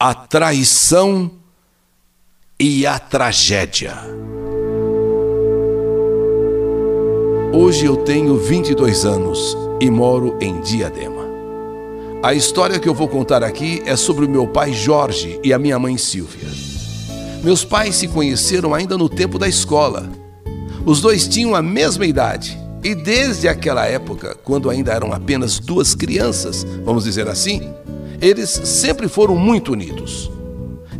a traição e a tragédia. Hoje eu tenho 22 anos e moro em Diadema. A história que eu vou contar aqui é sobre o meu pai Jorge e a minha mãe Silvia. Meus pais se conheceram ainda no tempo da escola. Os dois tinham a mesma idade e desde aquela época, quando ainda eram apenas duas crianças, vamos dizer assim, eles sempre foram muito unidos.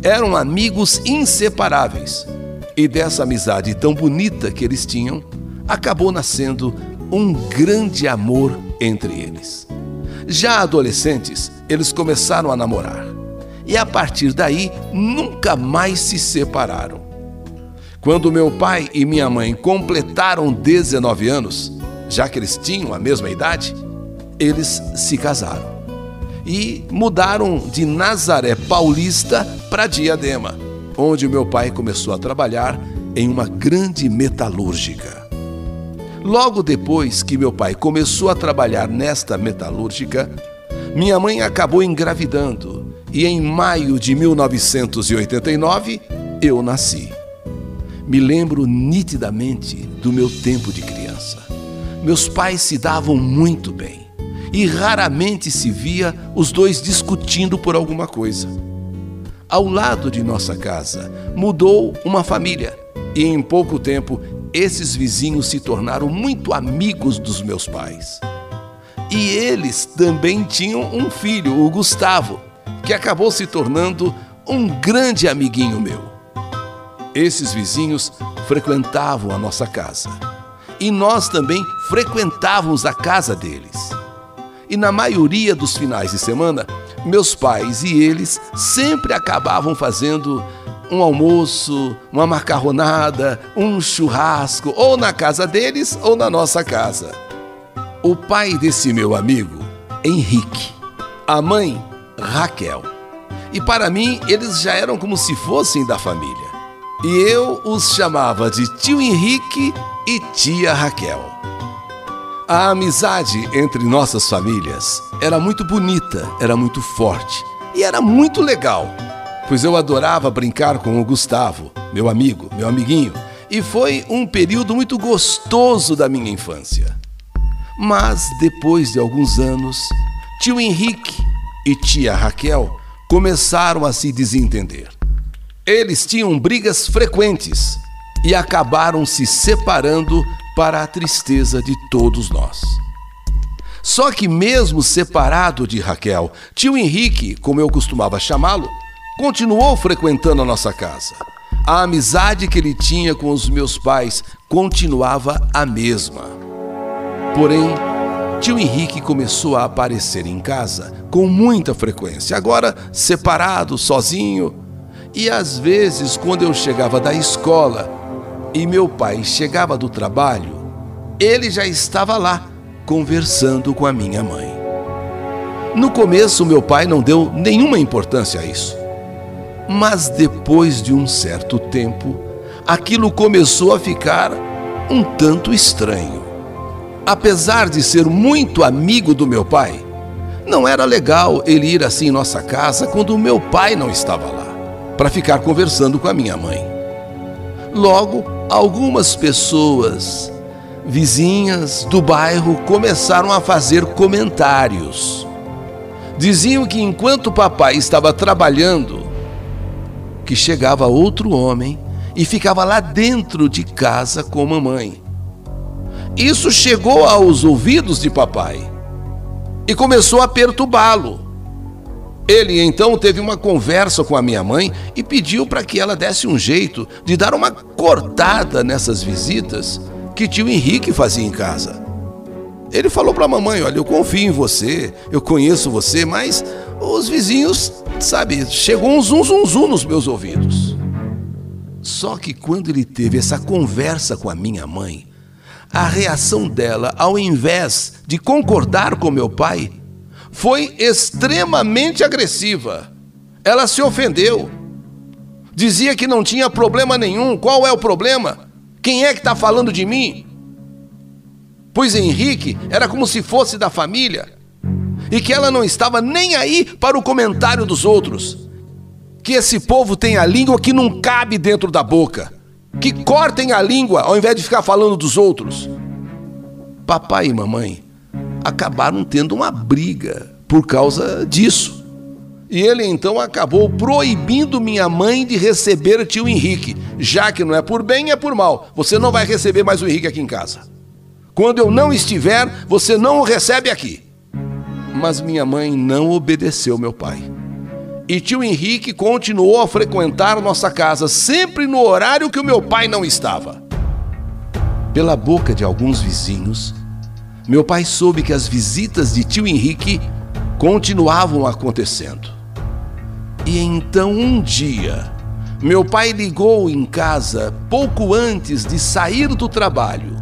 Eram amigos inseparáveis. E dessa amizade tão bonita que eles tinham, acabou nascendo um grande amor entre eles. Já adolescentes, eles começaram a namorar. E a partir daí, nunca mais se separaram. Quando meu pai e minha mãe completaram 19 anos, já que eles tinham a mesma idade, eles se casaram e mudaram de Nazaré Paulista para Diadema, onde meu pai começou a trabalhar em uma grande metalúrgica. Logo depois que meu pai começou a trabalhar nesta metalúrgica, minha mãe acabou engravidando e em maio de 1989 eu nasci. Me lembro nitidamente do meu tempo de criança. Meus pais se davam muito bem e raramente se via os dois discutindo por alguma coisa. Ao lado de nossa casa mudou uma família e em pouco tempo esses vizinhos se tornaram muito amigos dos meus pais. E eles também tinham um filho, o Gustavo, que acabou se tornando um grande amiguinho meu. Esses vizinhos frequentavam a nossa casa e nós também frequentávamos a casa deles. E na maioria dos finais de semana, meus pais e eles sempre acabavam fazendo um almoço, uma macarronada, um churrasco, ou na casa deles ou na nossa casa. O pai desse meu amigo, Henrique, a mãe, Raquel. E para mim, eles já eram como se fossem da família. E eu os chamava de tio Henrique e tia Raquel. A amizade entre nossas famílias era muito bonita, era muito forte e era muito legal, pois eu adorava brincar com o Gustavo, meu amigo, meu amiguinho, e foi um período muito gostoso da minha infância. Mas depois de alguns anos, tio Henrique e tia Raquel começaram a se desentender. Eles tinham brigas frequentes e acabaram se separando para a tristeza de todos nós. Só que, mesmo separado de Raquel, tio Henrique, como eu costumava chamá-lo, continuou frequentando a nossa casa. A amizade que ele tinha com os meus pais continuava a mesma. Porém, tio Henrique começou a aparecer em casa com muita frequência, agora separado, sozinho. E às vezes, quando eu chegava da escola e meu pai chegava do trabalho, ele já estava lá conversando com a minha mãe. No começo, meu pai não deu nenhuma importância a isso. Mas depois de um certo tempo, aquilo começou a ficar um tanto estranho. Apesar de ser muito amigo do meu pai, não era legal ele ir assim em nossa casa quando meu pai não estava lá, para ficar conversando com a minha mãe. Logo, algumas pessoas vizinhas do bairro começaram a fazer comentários. Diziam que enquanto o papai estava trabalhando, que chegava outro homem e ficava lá dentro de casa com a mamãe. Isso chegou aos ouvidos de papai e começou a perturbá-lo. Ele então teve uma conversa com a minha mãe e pediu para que ela desse um jeito de dar uma cortada nessas visitas que tio Henrique fazia em casa. Ele falou para a mamãe: Olha, eu confio em você, eu conheço você, mas os vizinhos, sabe, chegou um zum zum zum nos meus ouvidos. Só que quando ele teve essa conversa com a minha mãe, a reação dela, ao invés de concordar com meu pai, foi extremamente agressiva. Ela se ofendeu. Dizia que não tinha problema nenhum. Qual é o problema? Quem é que está falando de mim? Pois Henrique era como se fosse da família e que ela não estava nem aí para o comentário dos outros. que esse povo tem a língua que não cabe dentro da boca, que cortem a língua ao invés de ficar falando dos outros. Papai e mamãe acabaram tendo uma briga por causa disso. E ele então acabou proibindo minha mãe de receber tio Henrique, já que não é por bem, é por mal. Você não vai receber mais o Henrique aqui em casa. Quando eu não estiver, você não o recebe aqui. Mas minha mãe não obedeceu meu pai. E tio Henrique continuou a frequentar nossa casa sempre no horário que o meu pai não estava. Pela boca de alguns vizinhos, meu pai soube que as visitas de tio Henrique continuavam acontecendo. E então um dia, meu pai ligou em casa pouco antes de sair do trabalho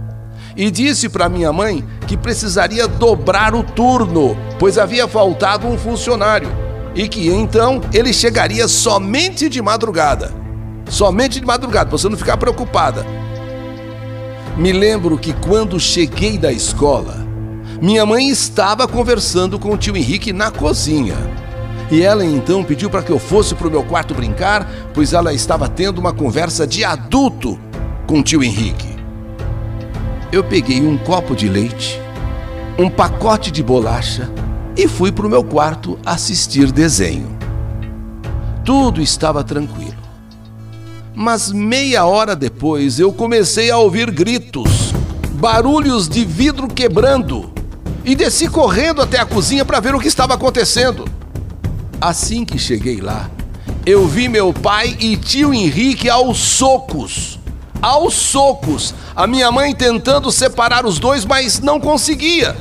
e disse para minha mãe que precisaria dobrar o turno, pois havia faltado um funcionário e que então ele chegaria somente de madrugada. Somente de madrugada, para você não ficar preocupada. Me lembro que quando cheguei da escola, minha mãe estava conversando com o tio Henrique na cozinha. E ela então pediu para que eu fosse para o meu quarto brincar, pois ela estava tendo uma conversa de adulto com o tio Henrique. Eu peguei um copo de leite, um pacote de bolacha e fui para o meu quarto assistir desenho. Tudo estava tranquilo. Mas meia hora depois eu comecei a ouvir gritos, barulhos de vidro quebrando e desci correndo até a cozinha para ver o que estava acontecendo. Assim que cheguei lá, eu vi meu pai e tio Henrique aos socos. Aos socos. A minha mãe tentando separar os dois, mas não conseguia.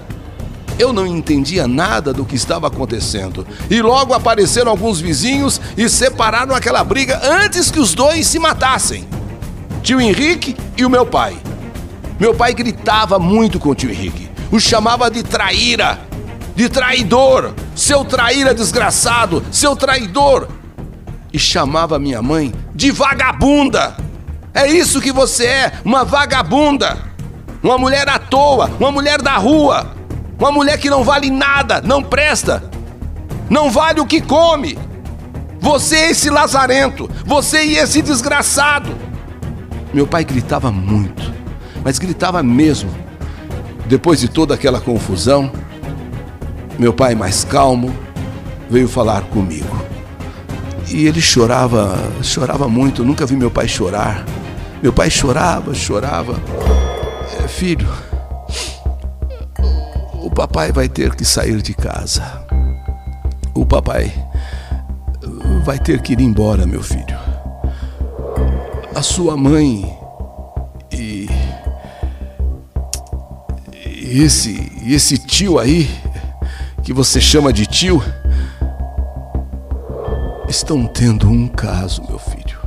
Eu não entendia nada do que estava acontecendo. E logo apareceram alguns vizinhos e separaram aquela briga antes que os dois se matassem. Tio Henrique e o meu pai. Meu pai gritava muito com o tio Henrique. O chamava de traíra de traidor, seu traíra desgraçado, seu traidor. E chamava minha mãe de vagabunda. É isso que você é, uma vagabunda. Uma mulher à toa, uma mulher da rua, uma mulher que não vale nada, não presta, não vale o que come. Você é esse lazarento, você e esse desgraçado. Meu pai gritava muito, mas gritava mesmo. Depois de toda aquela confusão, meu pai, mais calmo, veio falar comigo. E ele chorava, chorava muito. Eu nunca vi meu pai chorar. Meu pai chorava, chorava. É, filho, o papai vai ter que sair de casa. O papai vai ter que ir embora, meu filho. A sua mãe e, e esse, esse tio aí que você chama de tio, estão tendo um caso, meu filho.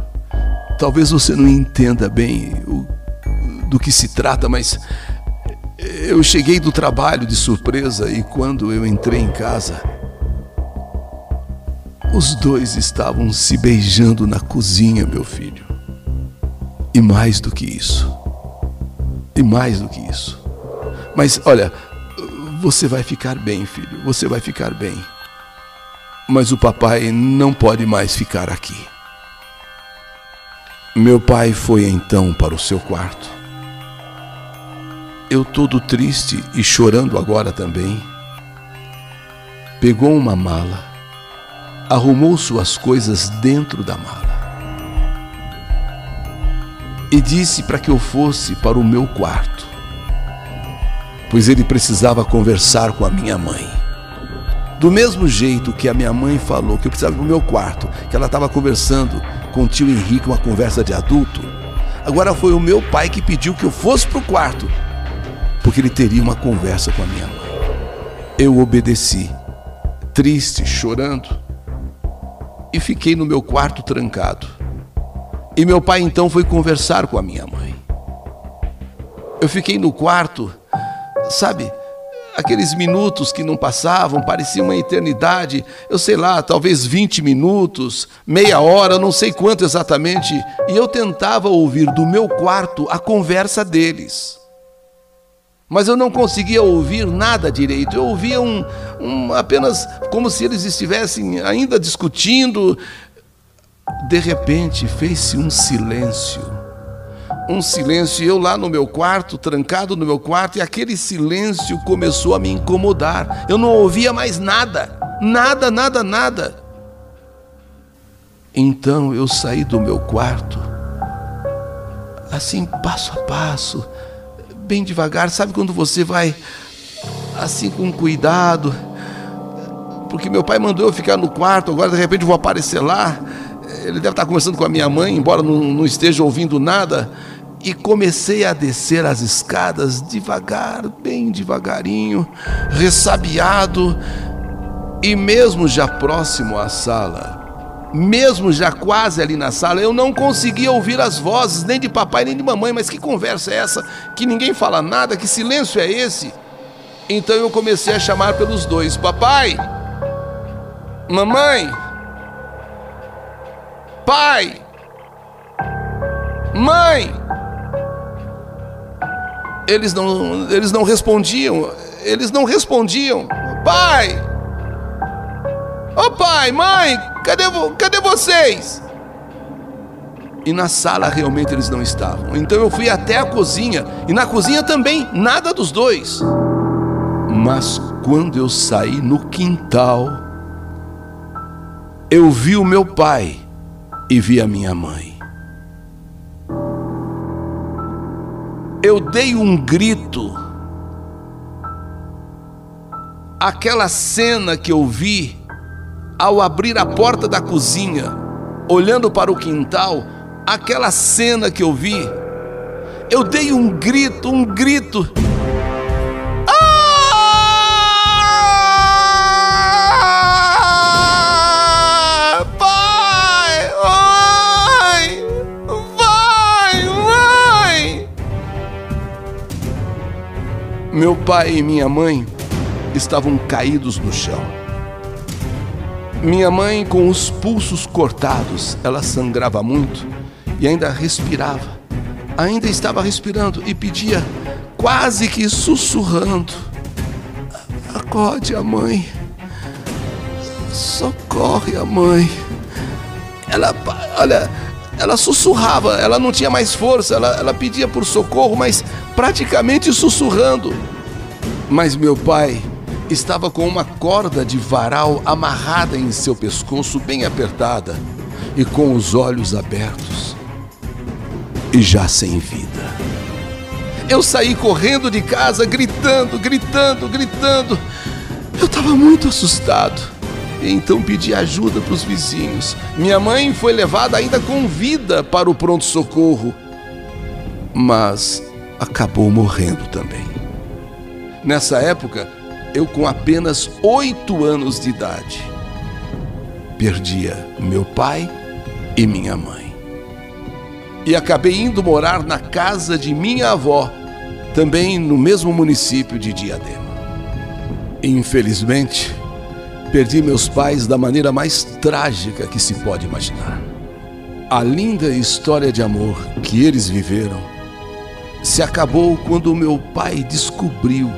Talvez você não entenda bem o, do que se trata, mas eu cheguei do trabalho de surpresa e quando eu entrei em casa, os dois estavam se beijando na cozinha, meu filho. E mais do que isso. E mais do que isso. Mas olha, você vai ficar bem, filho, você vai ficar bem. Mas o papai não pode mais ficar aqui. Meu pai foi então para o seu quarto. Eu, todo triste e chorando agora também, pegou uma mala, arrumou suas coisas dentro da mala e disse para que eu fosse para o meu quarto pois ele precisava conversar com a minha mãe. Do mesmo jeito que a minha mãe falou que eu precisava ir para o meu quarto, que ela estava conversando com o tio Henrique, uma conversa de adulto, agora foi o meu pai que pediu que eu fosse para o quarto, porque ele teria uma conversa com a minha mãe. Eu obedeci, triste, chorando, e fiquei no meu quarto trancado. E meu pai então foi conversar com a minha mãe. Eu fiquei no quarto sabe, aqueles minutos que não passavam, parecia uma eternidade, eu sei lá, talvez 20 minutos, meia hora, não sei quanto exatamente, e eu tentava ouvir do meu quarto a conversa deles. Mas eu não conseguia ouvir nada direito, eu ouvia um, um apenas como se eles estivessem ainda discutindo, de repente fez-se um silêncio. Um silêncio, eu lá no meu quarto, trancado no meu quarto, e aquele silêncio começou a me incomodar. Eu não ouvia mais nada, nada, nada, nada. Então eu saí do meu quarto, assim, passo a passo, bem devagar. Sabe quando você vai assim com cuidado? Porque meu pai mandou eu ficar no quarto, agora de repente eu vou aparecer lá. Ele deve estar conversando com a minha mãe, embora não, não esteja ouvindo nada. E comecei a descer as escadas devagar, bem devagarinho, ressabiado, e mesmo já próximo à sala, mesmo já quase ali na sala, eu não conseguia ouvir as vozes, nem de papai nem de mamãe. Mas que conversa é essa? Que ninguém fala nada? Que silêncio é esse? Então eu comecei a chamar pelos dois: Papai, Mamãe, Pai, Mãe. Eles não, eles não respondiam, eles não respondiam. Pai! Ô oh, pai, mãe, cadê, cadê vocês? E na sala realmente eles não estavam. Então eu fui até a cozinha, e na cozinha também, nada dos dois. Mas quando eu saí no quintal, eu vi o meu pai e vi a minha mãe. Eu dei um grito. Aquela cena que eu vi ao abrir a porta da cozinha, olhando para o quintal, aquela cena que eu vi, eu dei um grito, um grito. Meu pai e minha mãe estavam caídos no chão. Minha mãe, com os pulsos cortados, ela sangrava muito e ainda respirava. Ainda estava respirando e pedia, quase que sussurrando: Acorde a mãe. Socorre a mãe. Ela, olha, ela sussurrava, ela não tinha mais força, ela, ela pedia por socorro, mas praticamente sussurrando. Mas meu pai estava com uma corda de varal amarrada em seu pescoço, bem apertada, e com os olhos abertos, e já sem vida. Eu saí correndo de casa, gritando, gritando, gritando. Eu estava muito assustado. Então pedi ajuda para os vizinhos. Minha mãe foi levada ainda com vida para o pronto-socorro, mas acabou morrendo também. Nessa época, eu com apenas oito anos de idade, perdia meu pai e minha mãe. E acabei indo morar na casa de minha avó, também no mesmo município de Diadema. Infelizmente, Perdi meus pais da maneira mais trágica que se pode imaginar. A linda história de amor que eles viveram se acabou quando meu pai descobriu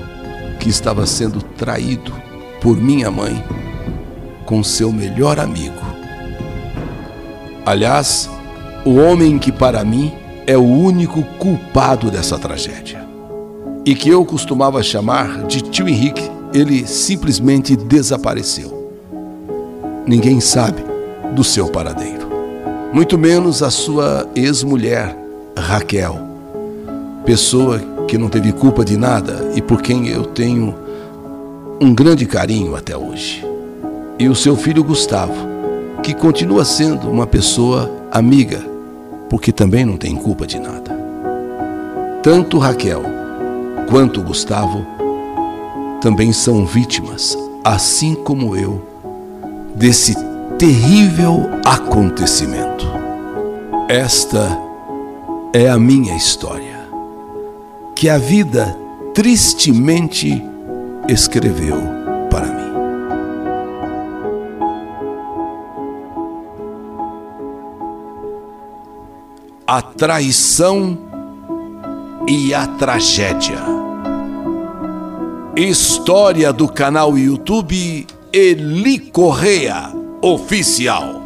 que estava sendo traído por minha mãe com seu melhor amigo. Aliás, o homem que para mim é o único culpado dessa tragédia e que eu costumava chamar de tio Henrique ele simplesmente desapareceu. Ninguém sabe do seu paradeiro, muito menos a sua ex-mulher, Raquel, pessoa que não teve culpa de nada e por quem eu tenho um grande carinho até hoje. E o seu filho Gustavo, que continua sendo uma pessoa amiga, porque também não tem culpa de nada. Tanto Raquel quanto Gustavo também são vítimas, assim como eu, desse terrível acontecimento. Esta é a minha história, que a vida tristemente escreveu para mim. A traição e a tragédia. História do canal YouTube Eli Correia Oficial.